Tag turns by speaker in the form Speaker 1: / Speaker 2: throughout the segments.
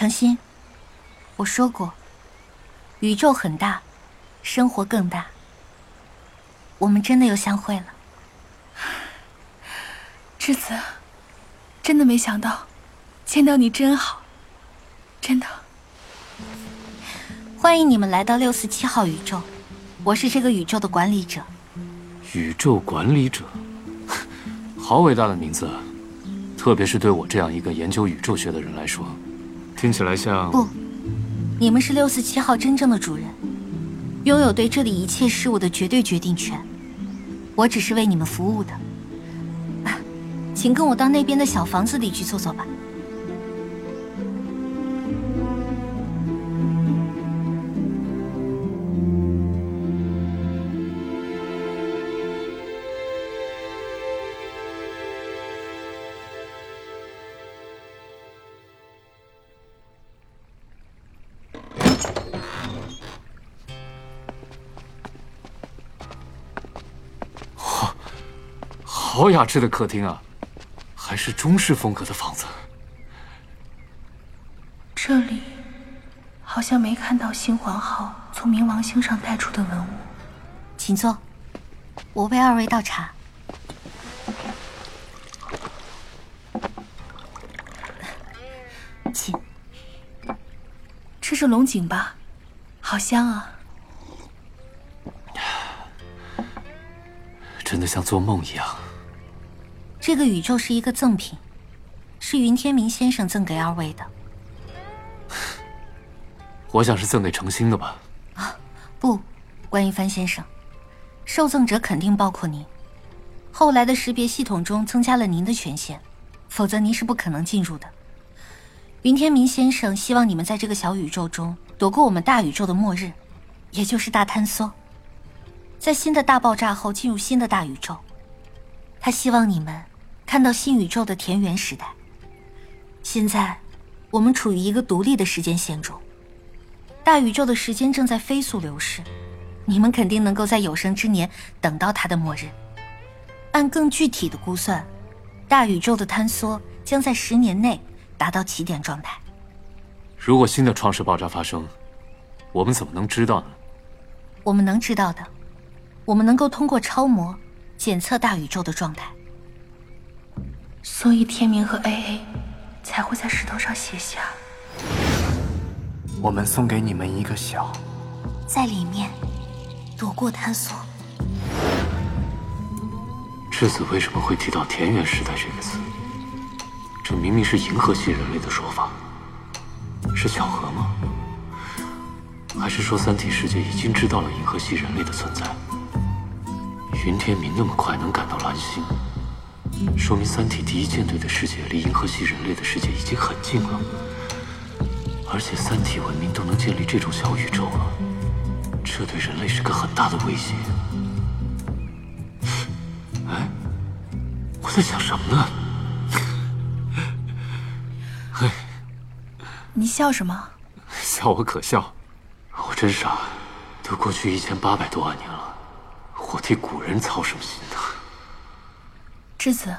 Speaker 1: 程心，我说过，宇宙很大，生活更大。我们真的又相会了，
Speaker 2: 栀子，真的没想到，见到你真好，真的。
Speaker 1: 欢迎你们来到六四七号宇宙，我是这个宇宙的管理者。
Speaker 3: 宇宙管理者，好伟大的名字，特别是对我这样一个研究宇宙学的人来说，听起来像……
Speaker 1: 不，你们是六四七号真正的主人，拥有对这里一切事物的绝对决定权。我只是为你们服务的，请跟我到那边的小房子里去坐坐吧。
Speaker 3: 好雅致的客厅啊，还是中式风格的房子。
Speaker 2: 这里好像没看到新皇后从冥王星上带出的文物，
Speaker 1: 请坐，我为二位倒茶。请，
Speaker 2: 这是龙井吧？好香啊！
Speaker 3: 真的像做梦一样。
Speaker 1: 这个宇宙是一个赠品，是云天明先生赠给二位的。
Speaker 3: 我想是赠给程心的吧？
Speaker 1: 啊，不，关一帆先生，受赠者肯定包括您。后来的识别系统中增加了您的权限，否则您是不可能进入的。云天明先生希望你们在这个小宇宙中躲过我们大宇宙的末日，也就是大坍缩，在新的大爆炸后进入新的大宇宙。他希望你们。看到新宇宙的田园时代。现在，我们处于一个独立的时间线中，大宇宙的时间正在飞速流逝，你们肯定能够在有生之年等到它的末日。按更具体的估算，大宇宙的坍缩将在十年内达到起点状态。
Speaker 3: 如果新的创世爆炸发生，我们怎么能知道呢？
Speaker 1: 我们能知道的，我们能够通过超模检测大宇宙的状态。
Speaker 2: 所以天明和 A A 才会在石头上写下：“
Speaker 4: 我们送给你们一个小，
Speaker 1: 在里面躲过探索。”
Speaker 3: 质子为什么会提到“田园时代”这个词？这明明是银河系人类的说法，是巧合吗？还是说三体世界已经知道了银河系人类的存在？云天明那么快能赶到蓝星？说明三体第一舰队的世界离银河系人类的世界已经很近了，而且三体文明都能建立这种小宇宙了，这对人类是个很大的威胁。哎，我在想什么呢？
Speaker 2: 嘿，你笑什么？
Speaker 3: 笑我可笑，我真傻，都过去一千八百多万年了，我替古人操什么心呢？
Speaker 2: 栀子，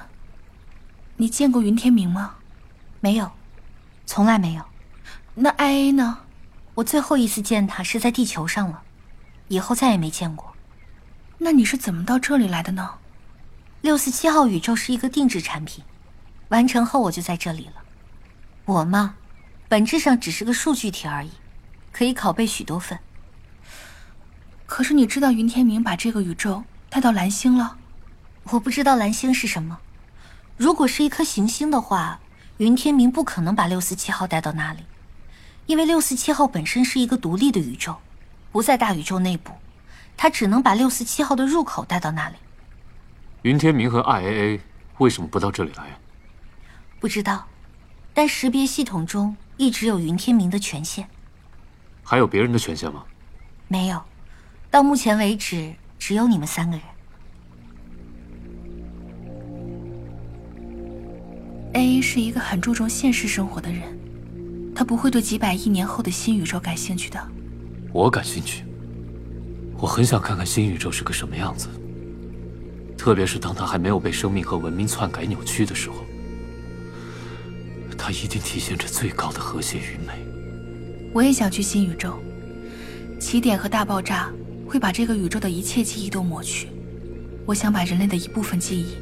Speaker 2: 你见过云天明吗？
Speaker 1: 没有，从来没有。
Speaker 2: 那 I A 呢？
Speaker 1: 我最后一次见他是在地球上了，以后再也没见过。
Speaker 2: 那你是怎么到这里来的呢？
Speaker 1: 六四七号宇宙是一个定制产品，完成后我就在这里了。我嘛，本质上只是个数据体而已，可以拷贝许多份。
Speaker 2: 可是你知道云天明把这个宇宙带到蓝星了？
Speaker 1: 我不知道蓝星是什么。如果是一颗行星的话，云天明不可能把六四七号带到那里，因为六四七号本身是一个独立的宇宙，不在大宇宙内部，他只能把六四七号的入口带到那里。
Speaker 3: 云天明和 IAA 为什么不到这里来？
Speaker 1: 不知道，但识别系统中一直有云天明的权限。
Speaker 3: 还有别人的权限吗？
Speaker 1: 没有，到目前为止只有你们三个人。
Speaker 2: A 是一个很注重现实生活的人，他不会对几百亿年后的新宇宙感兴趣的。
Speaker 3: 我感兴趣，我很想看看新宇宙是个什么样子，特别是当它还没有被生命和文明篡改扭曲的时候。他它一定体现着最高的和谐与美。
Speaker 2: 我也想去新宇宙。起点和大爆炸会把这个宇宙的一切记忆都抹去。我想把人类的一部分记忆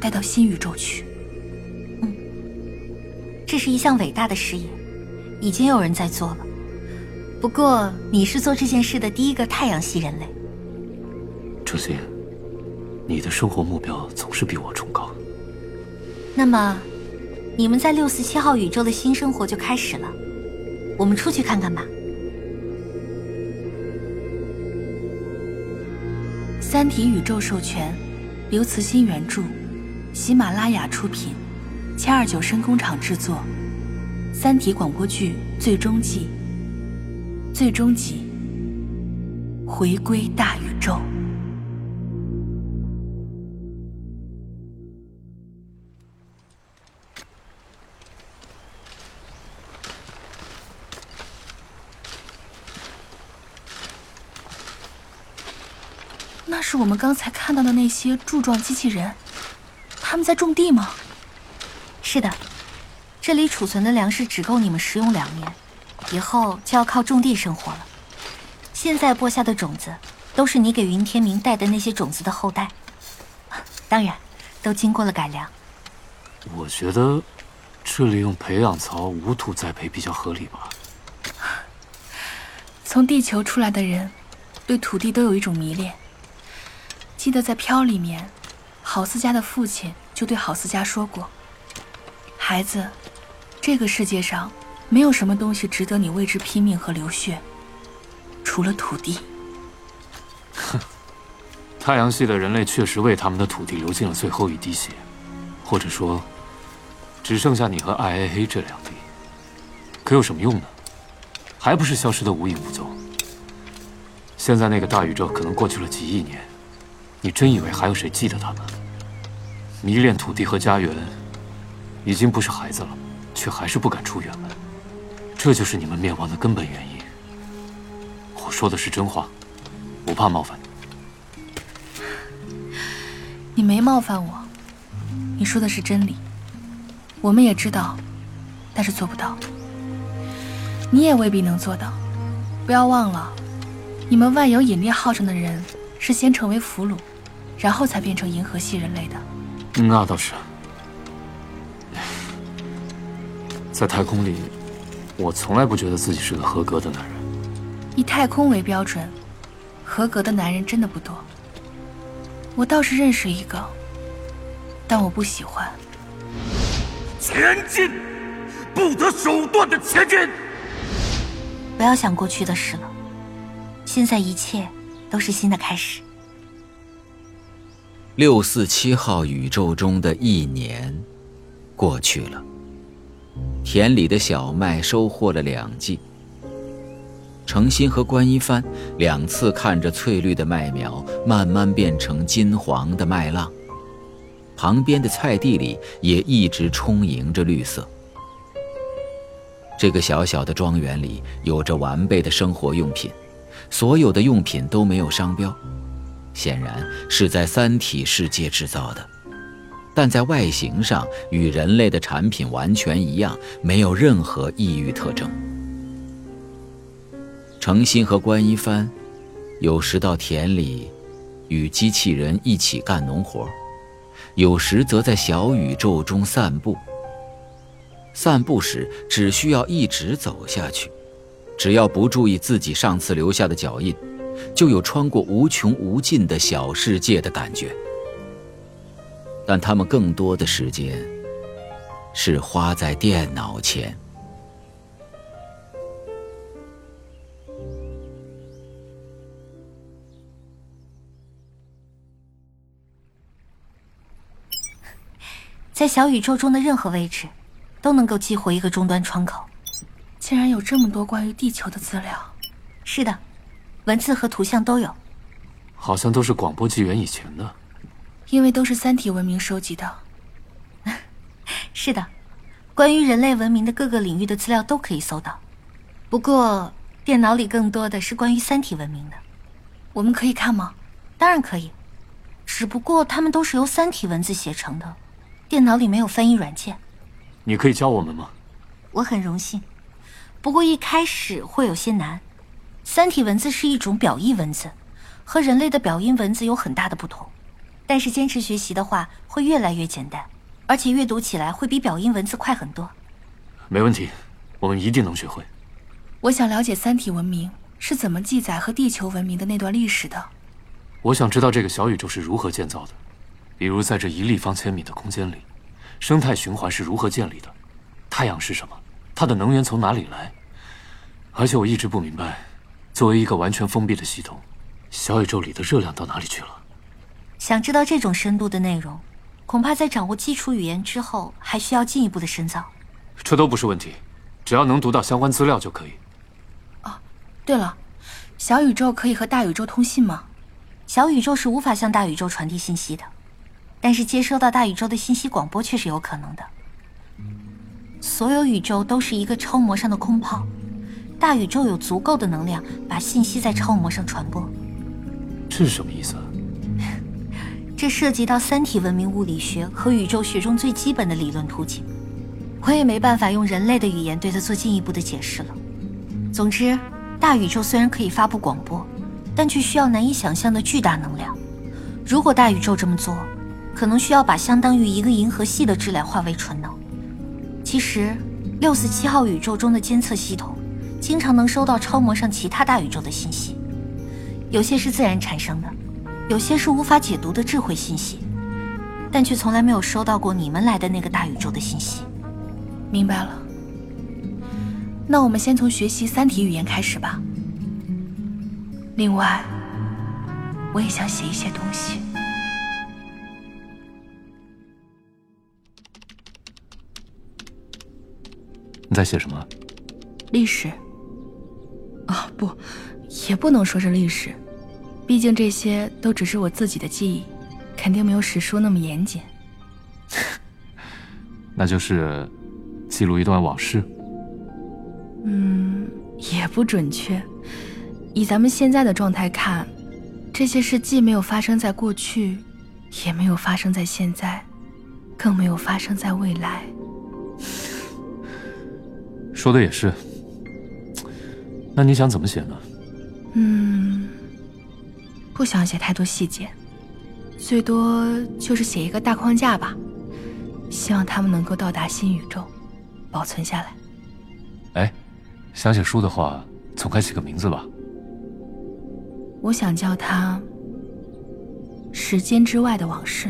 Speaker 2: 带到新宇宙去。
Speaker 1: 嗯，这是一项伟大的事业，已经有人在做了。不过你是做这件事的第一个太阳系人类。
Speaker 3: 程心，你的生活目标总是比我崇高。
Speaker 1: 那么，你们在六四七号宇宙的新生活就开始了。我们出去看看吧。
Speaker 2: 《三体》宇宙授权，刘慈欣原著，喜马拉雅出品，七二九声工厂制作，《三体》广播剧最终季。最终集，回归大宇宙。那是我们刚才看到的那些柱状机器人，他们在种地吗？
Speaker 1: 是的，这里储存的粮食只够你们食用两年。以后就要靠种地生活了。现在播下的种子，都是你给云天明带的那些种子的后代，当然，都经过了改良。
Speaker 3: 我觉得，这里用培养槽无土栽培比较合理吧。
Speaker 2: 从地球出来的人，对土地都有一种迷恋。记得在《飘》里面，郝思嘉的父亲就对郝思嘉说过：“孩子，这个世界上……”没有什么东西值得你为之拼命和流血，除了土地。
Speaker 3: 哼，太阳系的人类确实为他们的土地流尽了最后一滴血，或者说，只剩下你和艾黑黑这两滴。可有什么用呢？还不是消失的无影无踪。现在那个大宇宙可能过去了几亿年，你真以为还有谁记得他们？迷恋土地和家园，已经不是孩子了，却还是不敢出远门。这就是你们灭亡的根本原因。我说的是真话，不怕冒犯
Speaker 2: 你。你没冒犯我，你说的是真理。我们也知道，但是做不到。你也未必能做到。不要忘了，你们万有引力号上的人是先成为俘虏，然后才变成银河系人类的。
Speaker 3: 那倒是，在太空里。我从来不觉得自己是个合格的男人。
Speaker 2: 以太空为标准，合格的男人真的不多。我倒是认识一个，但我不喜欢。
Speaker 5: 前进，不择手段的前进。
Speaker 1: 不要想过去的事了，现在一切都是新的开始。
Speaker 6: 六四七号宇宙中的一年过去了。田里的小麦收获了两季。程心和关一帆两次看着翠绿的麦苗慢慢变成金黄的麦浪，旁边的菜地里也一直充盈着绿色。这个小小的庄园里有着完备的生活用品，所有的用品都没有商标，显然是在三体世界制造的。但在外形上与人类的产品完全一样，没有任何异域特征。程心和关一帆，有时到田里，与机器人一起干农活，有时则在小宇宙中散步。散步时只需要一直走下去，只要不注意自己上次留下的脚印，就有穿过无穷无尽的小世界的感觉。但他们更多的时间是花在电脑前。
Speaker 1: 在小宇宙中的任何位置，都能够激活一个终端窗口。
Speaker 2: 竟然有这么多关于地球的资料！
Speaker 1: 是的，文字和图像都有。
Speaker 3: 好像都是广播纪元以前的。
Speaker 2: 因为都是三体文明收集的，
Speaker 1: 是的，关于人类文明的各个领域的资料都可以搜到。不过电脑里更多的是关于三体文明的，
Speaker 2: 我们可以看吗？
Speaker 1: 当然可以，只不过它们都是由三体文字写成的，电脑里没有翻译软件。
Speaker 3: 你可以教我们吗？
Speaker 1: 我很荣幸。不过一开始会有些难。三体文字是一种表意文字，和人类的表音文字有很大的不同。但是坚持学习的话，会越来越简单，而且阅读起来会比表音文字快很多。
Speaker 3: 没问题，我们一定能学会。
Speaker 2: 我想了解三体文明是怎么记载和地球文明的那段历史的。
Speaker 3: 我想知道这个小宇宙是如何建造的，比如在这一立方千米的空间里，生态循环是如何建立的，太阳是什么，它的能源从哪里来？而且我一直不明白，作为一个完全封闭的系统，小宇宙里的热量到哪里去了？
Speaker 1: 想知道这种深度的内容，恐怕在掌握基础语言之后，还需要进一步的深造。
Speaker 3: 这都不是问题，只要能读到相关资料就可以。
Speaker 2: 哦，对了，小宇宙可以和大宇宙通信吗？
Speaker 1: 小宇宙是无法向大宇宙传递信息的，但是接收到大宇宙的信息广播却是有可能的。所有宇宙都是一个超模上的空泡，大宇宙有足够的能量把信息在超模上传播。
Speaker 3: 这是什么意思？
Speaker 1: 这涉及到三体文明物理学和宇宙学中最基本的理论途径，我也没办法用人类的语言对它做进一步的解释了。总之，大宇宙虽然可以发布广播。但却需要难以想象的巨大能量。如果大宇宙这么做，可能需要把相当于一个银河系的质量化为纯能。其实，六四七号宇宙中的监测系统经常能收到超模上其他大宇宙的信息，有些是自然产生的，有些是无法解读的智慧信息，但却从来没有收到过你们来的那个大宇宙的信息。
Speaker 2: 明白了。那我们先从学习三体语言开始吧。另外，我也想写一些东西。
Speaker 3: 你在写什么？
Speaker 2: 历史。啊，不，也不能说是历史，毕竟这些都只是我自己的记忆，肯定没有史书那么严谨。
Speaker 3: 那就是记录一段往事。
Speaker 2: 嗯，也不准确。以咱们现在的状态看，这些事既没有发生在过去，也没有发生在现在，更没有发生在未来。
Speaker 3: 说的也是。那你想怎么写呢？
Speaker 2: 嗯，不想写太多细节，最多就是写一个大框架吧。希望他们能够到达新宇宙，保存下来。
Speaker 3: 哎，想写书的话，总该起个名字吧。
Speaker 2: 我想叫它《时间之外的往事》。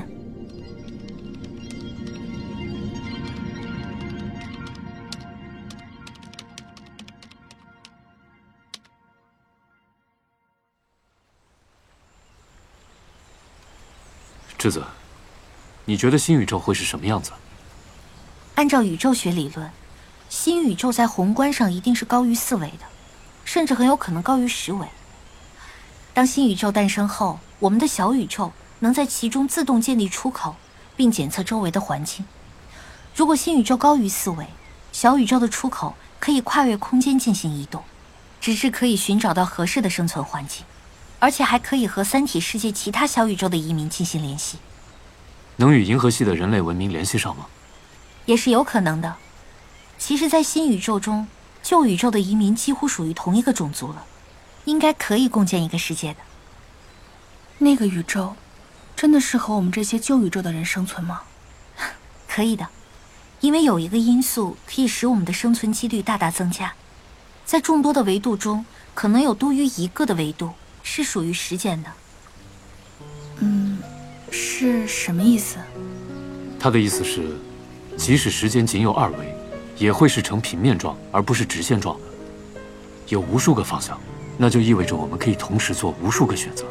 Speaker 3: 世子，你觉得新宇宙会是什么样子？
Speaker 1: 按照宇宙学理论，新宇宙在宏观上一定是高于四维的，甚至很有可能高于十维。当新宇宙诞生后，我们的小宇宙能在其中自动建立出口，并检测周围的环境。如果新宇宙高于四维，小宇宙的出口可以跨越空间进行移动，只是可以寻找到合适的生存环境，而且还可以和三体世界其他小宇宙的移民进行联系。
Speaker 3: 能与银河系的人类文明联系上吗？
Speaker 1: 也是有可能的。其实，在新宇宙中，旧宇宙的移民几乎属于同一个种族了。应该可以共建一个世界的。
Speaker 2: 那个宇宙，真的适合我们这些旧宇宙的人生存吗？
Speaker 1: 可以的，因为有一个因素可以使我们的生存几率大大增加。在众多的维度中，可能有多于一个的维度是属于时间的。
Speaker 2: 嗯，是什么意思？
Speaker 3: 他的意思是，即使时间仅有二维，也会是呈平面状而不是直线状的，有无数个方向。那就意味着我们可以同时做无数个选择。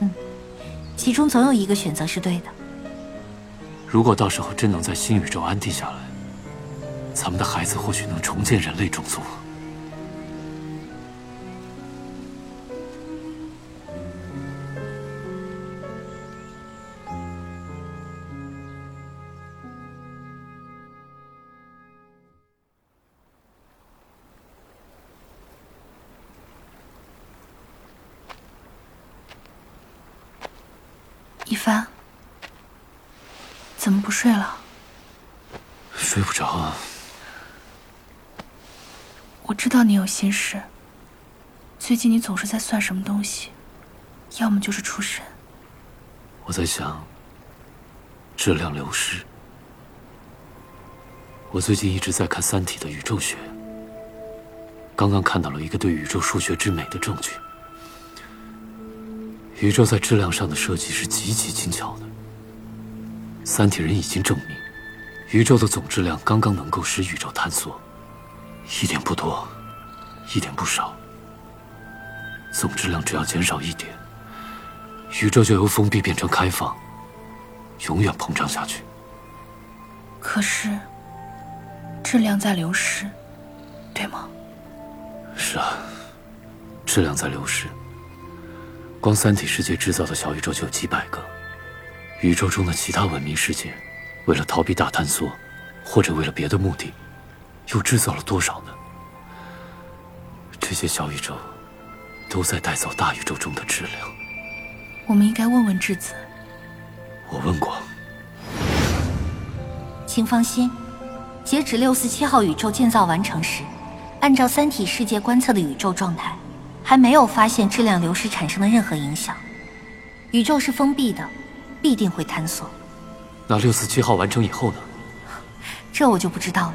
Speaker 1: 嗯，其中总有一个选择是对的。
Speaker 3: 如果到时候真能在新宇宙安定下来，咱们的孩子或许能重建人类种族。
Speaker 2: 一帆，怎么不睡了？
Speaker 3: 睡不着啊。
Speaker 2: 我知道你有心事。最近你总是在算什么东西，要么就是出神。
Speaker 3: 我在想，质量流失。我最近一直在看《三体》的宇宙学，刚刚看到了一个对宇宙数学之美的证据。宇宙在质量上的设计是极其精巧的。三体人已经证明，宇宙的总质量刚刚能够使宇宙坍缩，一点不多，一点不少。总质量只要减少一点，宇宙就由封闭变成开放，永远膨胀下去。
Speaker 2: 可是，质量在流失，对吗？
Speaker 3: 是啊，质量在流失。光三体世界制造的小宇宙就有几百个，宇宙中的其他文明世界，为了逃避大坍缩，或者为了别的目的，又制造了多少呢？这些小宇宙都在带走大宇宙中的质量。
Speaker 2: 我们应该问问质子。
Speaker 3: 我问过。
Speaker 1: 请放心，截止六四七号宇宙建造完成时，按照三体世界观测的宇宙状态。还没有发现质量流失产生的任何影响。宇宙是封闭的，必定会坍缩。
Speaker 3: 那六四七号完成以后呢？
Speaker 1: 这我就不知道了。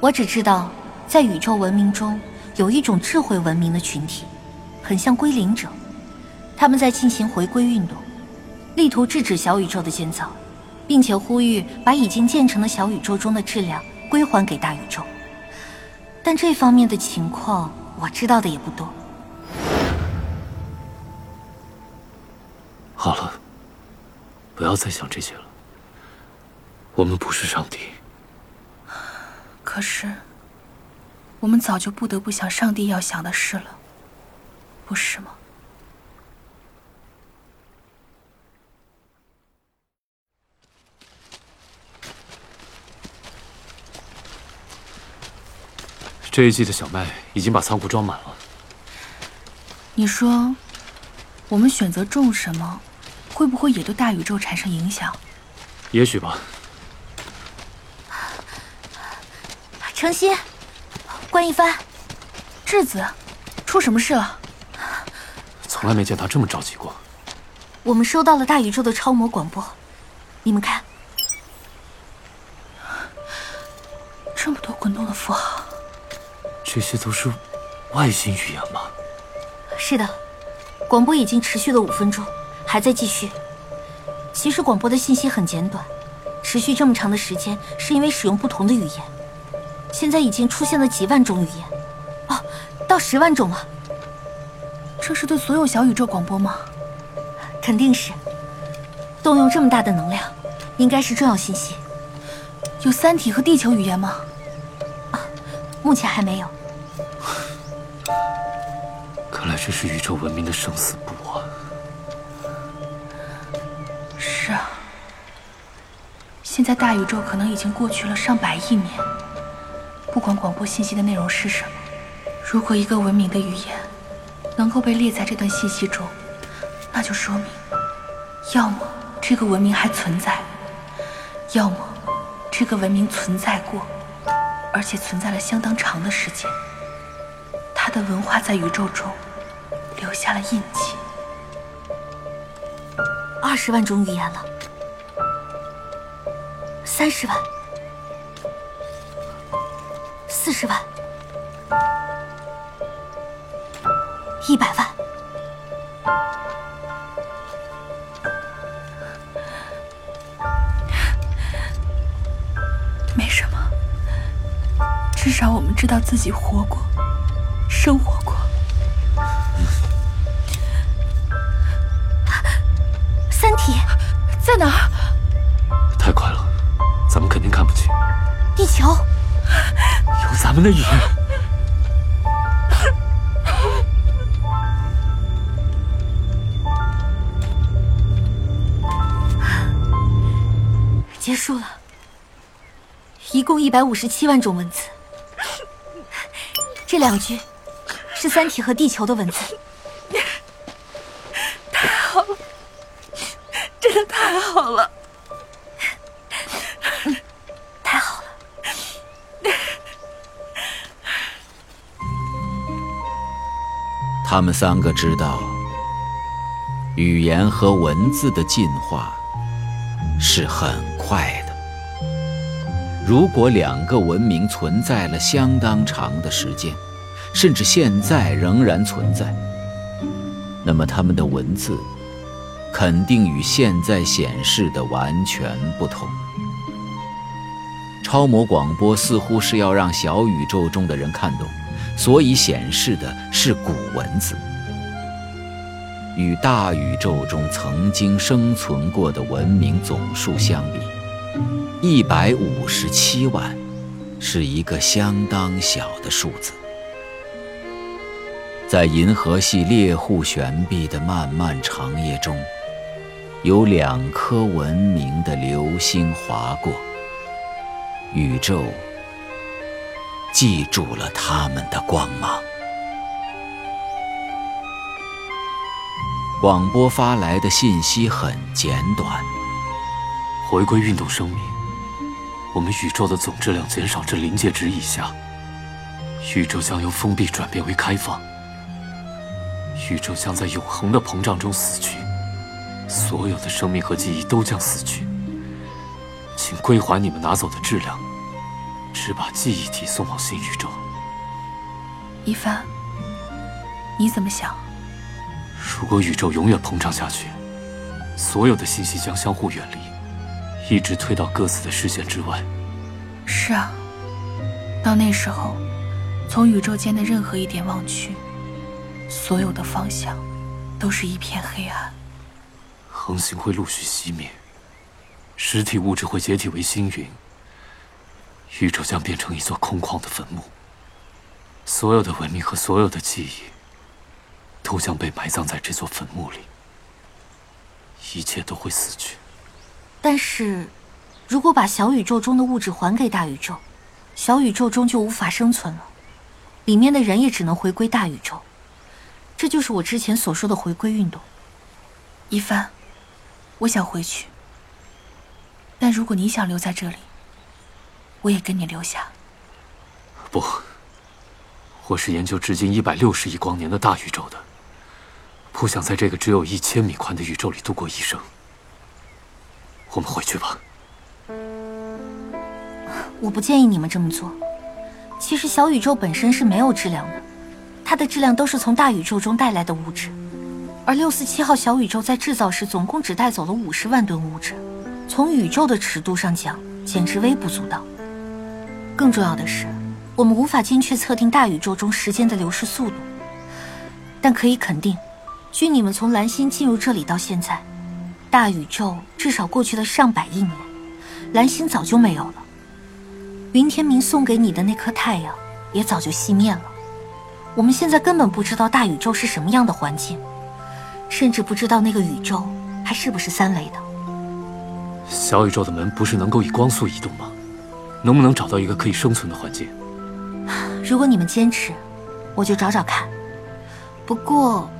Speaker 1: 我只知道，在宇宙文明中有一种智慧文明的群体，很像归零者。他们在进行回归运动，力图制止小宇宙的建造，并且呼吁把已经建成的小宇宙中的质量归还给大宇宙。但这方面的情况，我知道的也不多。
Speaker 3: 好了，不要再想这些了。我们不是上帝。
Speaker 2: 可是，我们早就不得不想上帝要想的事了，不是吗？
Speaker 3: 这一季的小麦已经把仓库装满了。
Speaker 2: 你说，我们选择种什么？会不会也对大宇宙产生影响？
Speaker 3: 也许吧。
Speaker 1: 程心，关一帆，
Speaker 2: 质子，出什么事了？
Speaker 3: 从来没见他这么着急过。
Speaker 1: 我们收到了大宇宙的超模广播，你们看，
Speaker 2: 这么多滚动的符号，
Speaker 3: 这些都是外星语言吗？
Speaker 1: 是的，广播已经持续了五分钟。还在继续。其实广播的信息很简短，持续这么长的时间是因为使用不同的语言。现在已经出现了几万种语言，哦，到十万种了。
Speaker 2: 这是对所有小宇宙广播吗？
Speaker 1: 肯定是。动用这么大的能量，应该是重要信息。
Speaker 2: 有三体和地球语言吗？
Speaker 1: 啊，目前还没有。
Speaker 3: 这是宇宙文明的生死簿啊。
Speaker 2: 是啊，现在大宇宙可能已经过去了上百亿年。不管广播信息的内容是什么，如果一个文明的语言能够被列在这段信息中，那就说明，要么这个文明还存在，要么这个文明存在过，而且存在了相当长的时间。它的文化在宇宙中下了印记。
Speaker 1: 二十万种语言了，三十万，四十万，一百万，
Speaker 2: 没什么，至少我们知道自己活过，生活
Speaker 3: 们的语言。
Speaker 1: 结束了，一共一百五十七万种文字。这两句是三体和地球的文字。
Speaker 2: 太好了，真的
Speaker 1: 太好了！
Speaker 6: 他们三个知道，语言和文字的进化是很快的。如果两个文明存在了相当长的时间，甚至现在仍然存在，那么他们的文字肯定与现在显示的完全不同。超模广播似乎是要让小宇宙中的人看懂，所以显示的是古文字。与大宇宙中曾经生存过的文明总数相比，一百五十七万是一个相当小的数字。在银河系猎户悬臂的漫漫长夜中，有两颗文明的流星划过。宇宙记住了他们的光芒。广播发来的信息很简短：
Speaker 3: 回归运动生命，我们宇宙的总质量减少至临界值以下，宇宙将由封闭转变为开放。宇宙将在永恒的膨胀中死去，所有的生命和记忆都将死去。请归还你们拿走的质量，只把记忆体送往新宇宙。
Speaker 2: 一帆，你怎么想？
Speaker 3: 如果宇宙永远膨胀下去，所有的信息将相互远离，一直退到各自的视线之外。
Speaker 2: 是啊，到那时候，从宇宙间的任何一点望去。所有的方向都是一片黑暗，
Speaker 3: 恒星会陆续熄灭，实体物质会解体为星云，宇宙将变成一座空旷的坟墓。所有的文明和所有的记忆都将被埋葬在这座坟墓里，一切都会死去。
Speaker 1: 但是，如果把小宇宙中的物质还给大宇宙，小宇宙中就无法生存了，里面的人也只能回归大宇宙。这就是我之前所说的回归运动。
Speaker 2: 一帆，我想回去，但如果你想留在这里，我也跟你留下。
Speaker 3: 不，我是研究至今一百六十亿光年的大宇宙的，不想在这个只有一千米宽的宇宙里度过一生。我们回去吧。
Speaker 1: 我不建议你们这么做。其实小宇宙本身是没有质量的。它的质量都是从大宇宙中带来的物质，而六四七号小宇宙在制造时总共只带走了五十万吨物质，从宇宙的尺度上讲，简直微不足道。更重要的是，我们无法精确测定大宇宙中时间的流逝速度，但可以肯定，据你们从蓝星进入这里到现在，大宇宙至少过去了上百亿年，蓝星早就没有了。云天明送给你的那颗太阳也早就熄灭了。我们现在根本不知道大宇宙是什么样的环境，甚至不知道那个宇宙还是不是三维的。
Speaker 3: 小宇宙的门不是能够以光速移动吗？能不能找到一个可以生存的环境？
Speaker 1: 如果你们坚持，我就找找看。不过，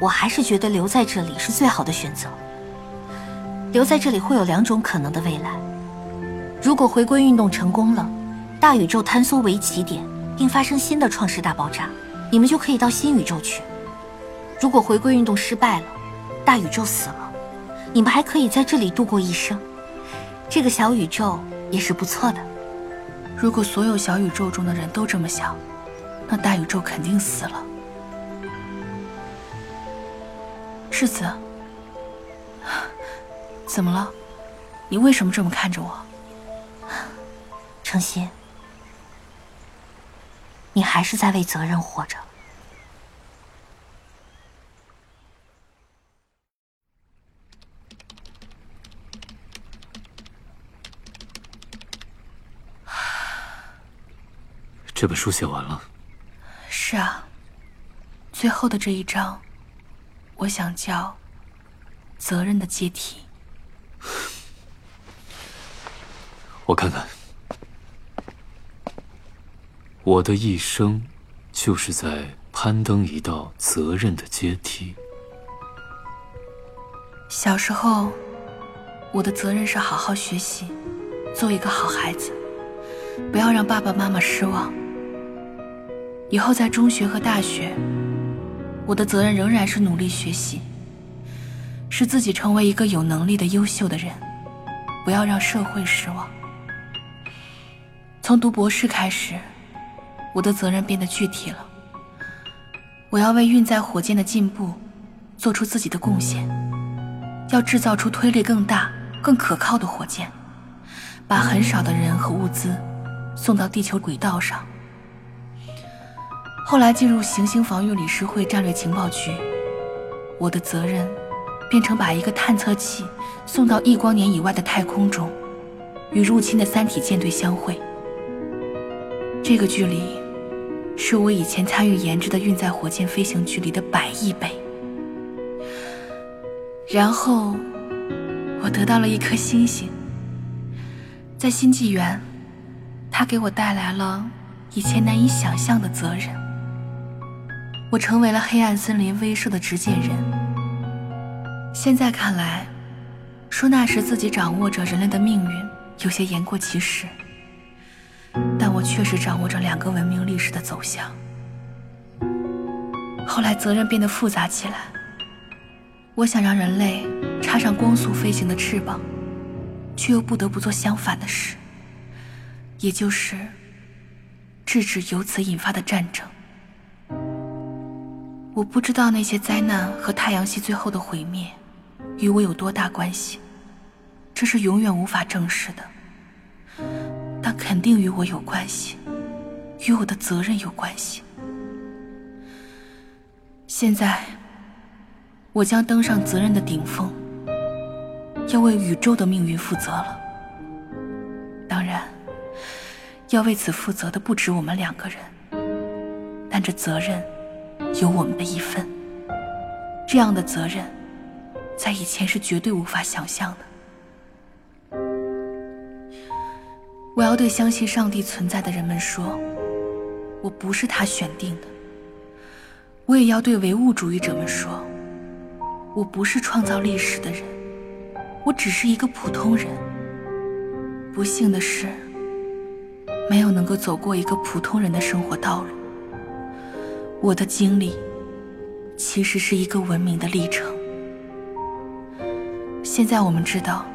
Speaker 1: 我还是觉得留在这里是最好的选择。留在这里会有两种可能的未来：如果回归运动成功了，大宇宙坍缩为起点，并发生新的创世大爆炸。你们就可以到新宇宙去。如果回归运动失败了，大宇宙死了，你们还可以在这里度过一生。这个小宇宙也是不错的。
Speaker 2: 如果所有小宇宙中的人都这么想，那大宇宙肯定死了。世子，怎么了？你为什么这么看着我？
Speaker 1: 程心。你还是在为责任活着。
Speaker 3: 这本书写完了。
Speaker 2: 是啊，最后的这一章，我想叫“责任的阶梯”。
Speaker 3: 我看看。我的一生，就是在攀登一道责任的阶梯。
Speaker 2: 小时候，我的责任是好好学习，做一个好孩子，不要让爸爸妈妈失望。以后在中学和大学，我的责任仍然是努力学习，使自己成为一个有能力的优秀的人，不要让社会失望。从读博士开始，我的责任变得具体了。我要为运载火箭的进步做出自己的贡献，要制造出推力更大、更可靠的火箭，把很少的人和物资送到地球轨道上。后来进入行星防御理事会战略情报局，我的责任变成把一个探测器送到亿光年以外的太空中，与入侵的三体舰队相会。这个距离。是我以前参与研制的运载火箭飞行距离的百亿倍。然后，我得到了一颗星星。在新纪元，它给我带来了以前难以想象的责任。我成为了黑暗森林威慑的执剑人。现在看来，说那时自己掌握着人类的命运，有些言过其实。但我确实掌握着两个文明历史的走向。后来责任变得复杂起来。我想让人类插上光速飞行的翅膀，却又不得不做相反的事，也就是制止由此引发的战争。我不知道那些灾难和太阳系最后的毁灭与我有多大关系，这是永远无法证实的。但肯定与我有关系，与我的责任有关系。现在，我将登上责任的顶峰，要为宇宙的命运负责了。当然，要为此负责的不止我们两个人，但这责任有我们的一份。这样的责任，在以前是绝对无法想象的。我要对相信上帝存在的人们说：“我不是他选定的。”我也要对唯物主义者们说：“我不是创造历史的人，我只是一个普通人。不幸的是，没有能够走过一个普通人的生活道路。我的经历，其实是一个文明的历程。现在我们知道，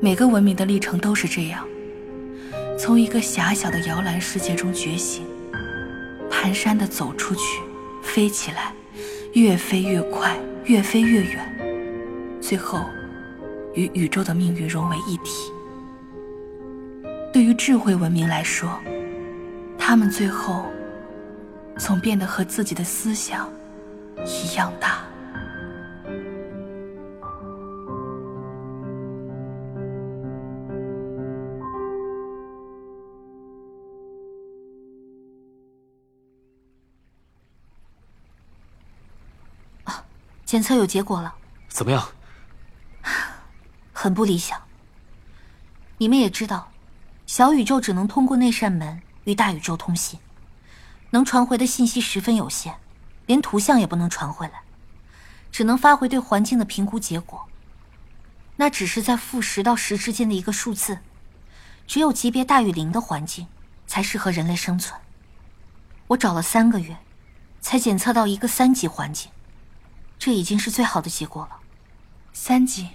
Speaker 2: 每个文明的历程都是这样。”从一个狭小的摇篮世界中觉醒，蹒跚地走出去，飞起来，越飞越快，越飞越远，最后与宇宙的命运融为一体。对于智慧文明来说，他们最后总变得和自己的思想一样大。
Speaker 1: 检测有结果了，
Speaker 3: 怎么样？
Speaker 1: 很不理想。你们也知道，小宇宙只能通过那扇门与大宇宙通信，能传回的信息十分有限，连图像也不能传回来，只能发回对环境的评估结果。那只是在负十到十之间的一个数字，只有级别大于零的环境才适合人类生存。我找了三个月，才检测到一个三级环境。这已经是最好的结果了，
Speaker 2: 三级，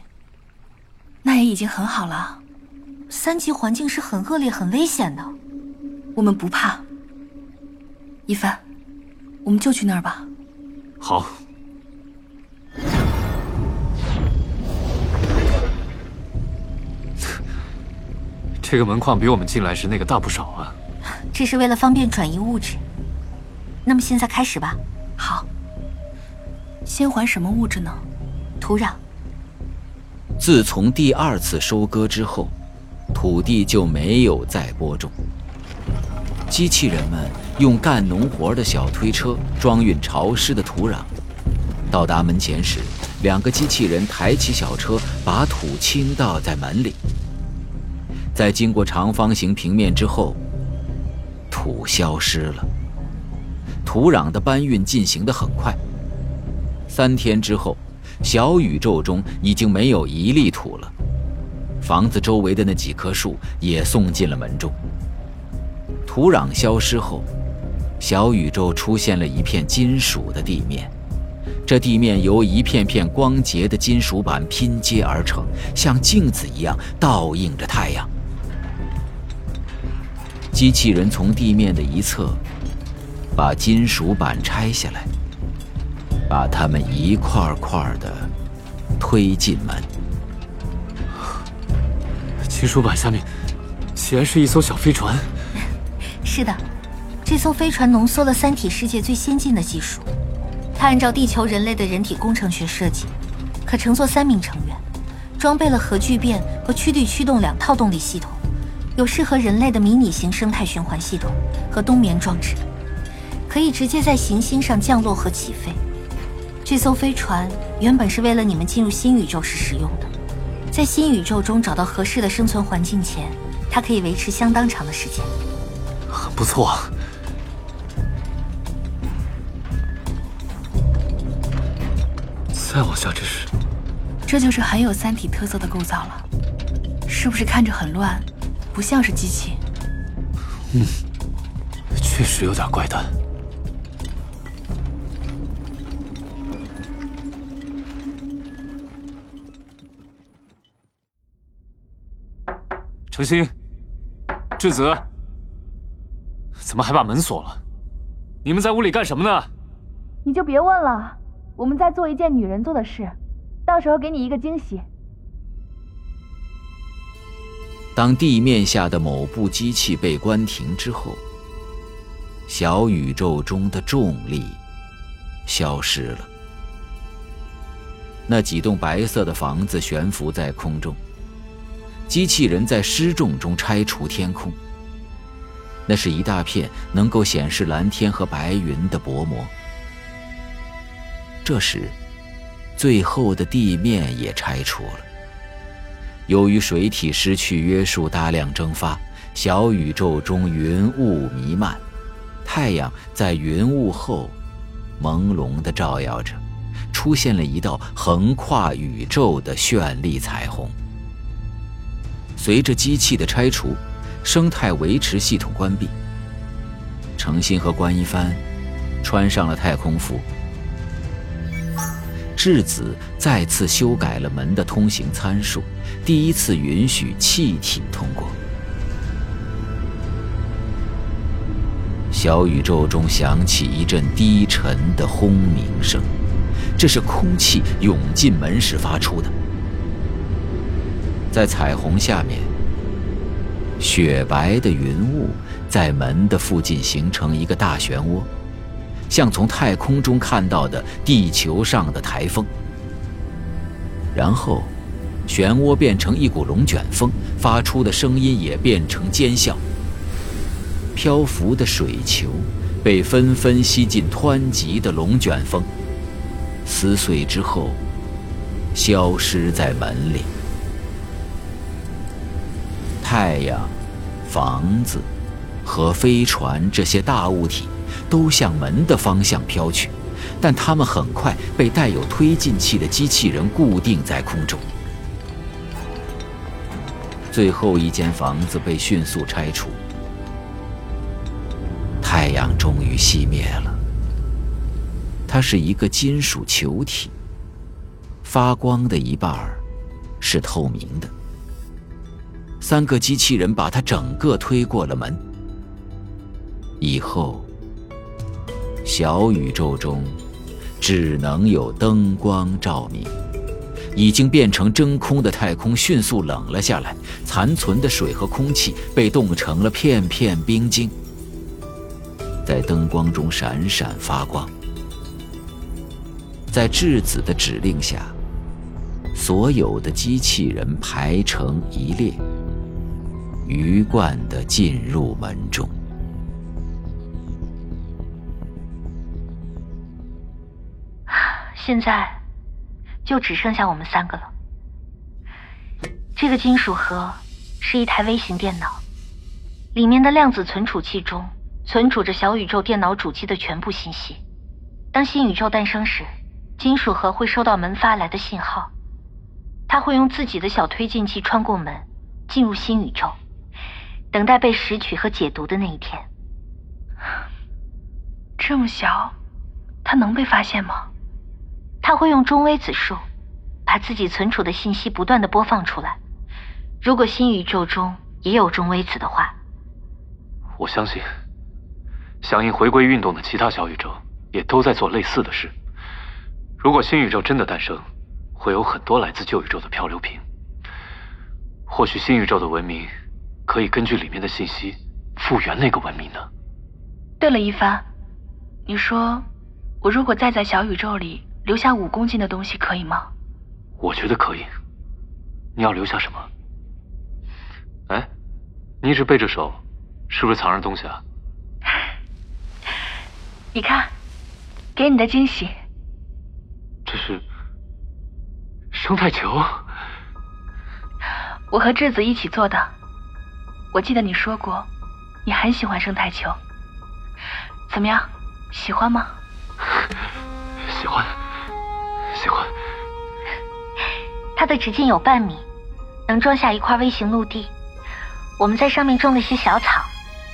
Speaker 2: 那也已经很好了。
Speaker 1: 三级环境是很恶劣、很危险的，
Speaker 2: 我们不怕。一帆，我们就去那儿吧。
Speaker 3: 好。这个门框比我们进来时那个大不少啊。
Speaker 1: 这是为了方便转移物质。那么现在开始吧。
Speaker 2: 好。先还什么物质呢？
Speaker 1: 土壤。
Speaker 6: 自从第二次收割之后，土地就没有再播种。机器人们用干农活的小推车装运潮湿的土壤，到达门前时，两个机器人抬起小车，把土倾倒在门里。在经过长方形平面之后，土消失了。土壤的搬运进行得很快。三天之后，小宇宙中已经没有一粒土了。房子周围的那几棵树也送进了门中。土壤消失后，小宇宙出现了一片金属的地面。这地面由一片片光洁的金属板拼接而成，像镜子一样倒映着太阳。机器人从地面的一侧把金属板拆下来，把它们一块块的推进门。
Speaker 3: 金属板下面竟然是一艘小飞船。
Speaker 1: 是的，这艘飞船浓缩了三体世界最先进的技术。它按照地球人类的人体工程学设计，可乘坐三名成员，装备了核聚变和驱力驱动两套动力系统，有适合人类的迷你型生态循环系统和冬眠装置，可以直接在行星上降落和起飞。这艘飞船原本是为了你们进入新宇宙时使用的，在新宇宙中找到合适的生存环境前，它可以维持相当长的时间。
Speaker 3: 很不错。再往下，这是？
Speaker 2: 这就是很有三体特色的构造了，是不是看着很乱，不像是机器？
Speaker 3: 嗯，确实有点怪诞。程心，智子，怎么还把门锁了？你们在屋里干什么呢？
Speaker 2: 你就别问了。我们在做一件女人做的事，到时候给你一个惊喜。
Speaker 6: 当地面下的某部机器被关停之后，小宇宙中的重力消失了。那几栋白色的房子悬浮在空中，机器人在失重中拆除天空。那是一大片能够显示蓝天和白云的薄膜。这时，最后的地面也拆除了。由于水体失去约束，大量蒸发，小宇宙中云雾弥漫，太阳在云雾后朦胧地照耀着，出现了一道横跨宇宙的绚丽彩虹。随着机器的拆除，生态维持系统关闭。程心和关一帆穿上了太空服。质子再次修改了门的通行参数，第一次允许气体通过。小宇宙中响起一阵低沉的轰鸣声，这是空气涌进门时发出的。在彩虹下面，雪白的云雾在门的附近形成一个大漩涡。像从太空中看到的地球上的台风，然后，漩涡变成一股龙卷风，发出的声音也变成尖啸。漂浮的水球被纷纷吸进湍急的龙卷风，撕碎之后，消失在门里。太阳、房子和飞船这些大物体。都向门的方向飘去，但它们很快被带有推进器的机器人固定在空中。最后一间房子被迅速拆除，太阳终于熄灭了。它是一个金属球体，发光的一半是透明的。三个机器人把它整个推过了门，以后。小宇宙中，只能有灯光照明。已经变成真空的太空迅速冷了下来，残存的水和空气被冻成了片片冰晶，在灯光中闪闪发光。在质子的指令下，所有的机器人排成一列，鱼贯地进入门中。
Speaker 1: 现在就只剩下我们三个了。这个金属盒是一台微型电脑，里面的量子存储器中存储着小宇宙电脑主机的全部信息。当新宇宙诞生时，金属盒会收到门发来的信号，它会用自己的小推进器穿过门，进入新宇宙，等待被拾取和解读的那一天。
Speaker 2: 这么小，它能被发现吗？
Speaker 1: 它会用中微子数，把自己存储的信息不断的播放出来。如果新宇宙中也有中微子的话，
Speaker 3: 我相信，响应回归运动的其他小宇宙也都在做类似的事。如果新宇宙真的诞生，会有很多来自旧宇宙的漂流瓶。或许新宇宙的文明可以根据里面的信息复原那个文明呢。
Speaker 2: 对了，一帆，你说我如果再在小宇宙里留下五公斤的东西，可以吗？
Speaker 3: 我觉得可以。你要留下什么？哎，你一直背着手，是不是藏着东西啊？
Speaker 2: 你看，给你的惊喜。
Speaker 3: 这是生态球。
Speaker 2: 我和质子一起做的。我记得你说过，你很喜欢生态球。怎么样，喜欢吗？
Speaker 3: 喜欢，喜欢。
Speaker 1: 它的直径有半米，能装下一块微型陆地。我们在上面种了些小草，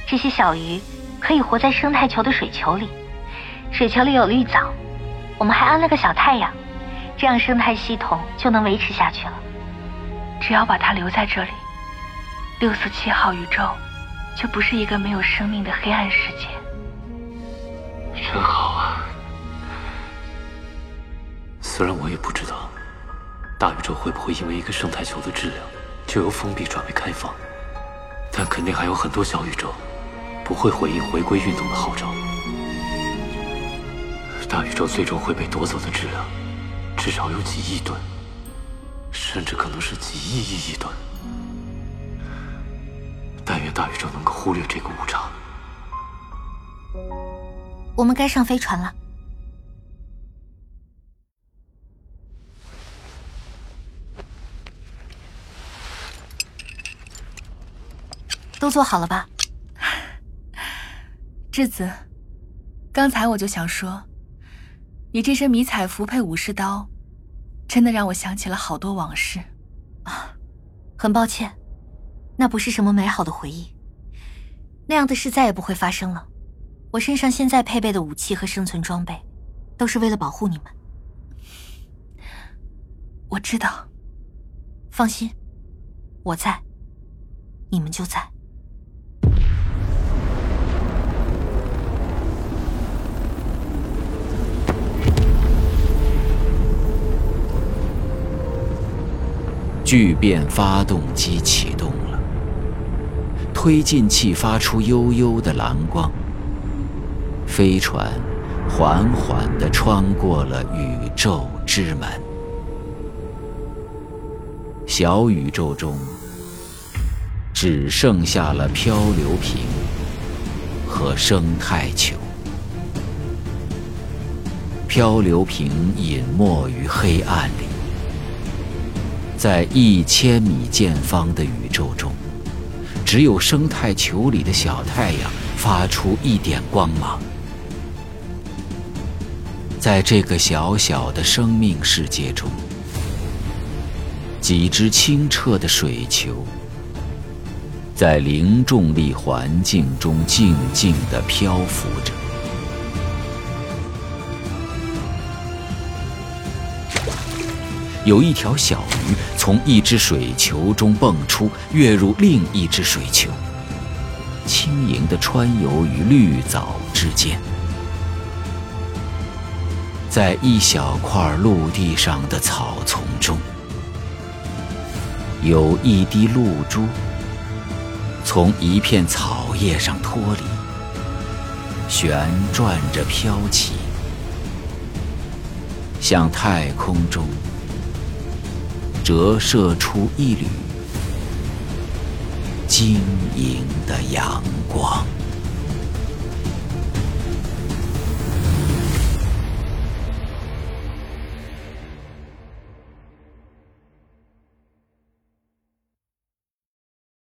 Speaker 1: 这些小鱼可以活在生态球的水球里。水球里有绿藻，我们还安了个小太阳，这样生态系统就能维持下去了。
Speaker 2: 只要把它留在这里，六四七号宇宙就不是一个没有生命的黑暗世界。
Speaker 3: 真好啊！虽然我也不知道大宇宙会不会因为一个生态球的质量就由封闭转为开放，但肯定还有很多小宇宙不会回应回归运动的号召。大宇宙最终会被夺走的质量至少有几亿吨，甚至可能是几亿亿亿吨。但愿大宇宙能够忽略这个误差。
Speaker 1: 我们该上飞船了。都做好了吧？
Speaker 2: 质子，刚才我就想说，你这身迷彩服配武士刀，真的让我想起了好多往事。
Speaker 1: 啊，很抱歉，那不是什么美好的回忆。那样的事再也不会发生了。我身上现在配备的武器和生存装备，都是为了保护你们。
Speaker 2: 我知道，
Speaker 1: 放心，我在，你们就在。
Speaker 6: 聚变发动机启动，推进器发出幽幽的蓝光，飞船缓缓地穿过了宇宙之门。小宇宙中只剩下了漂流瓶和生态球，漂流瓶隐没于黑暗里。在一千米见方的宇宙中，只有生态球里的小太阳发出一点光芒。在这个小小的生命世界中，几只清澈的水球在零重力环境中静静地漂浮着。有一条小鱼从一只水球中蹦出，跃入另一只水球，轻盈地穿游于绿藻之间。在一小块陆地上的草丛中，有一滴露珠从一片草叶上脱离，旋转着飘起，向太空中。折射出一缕晶莹的阳光。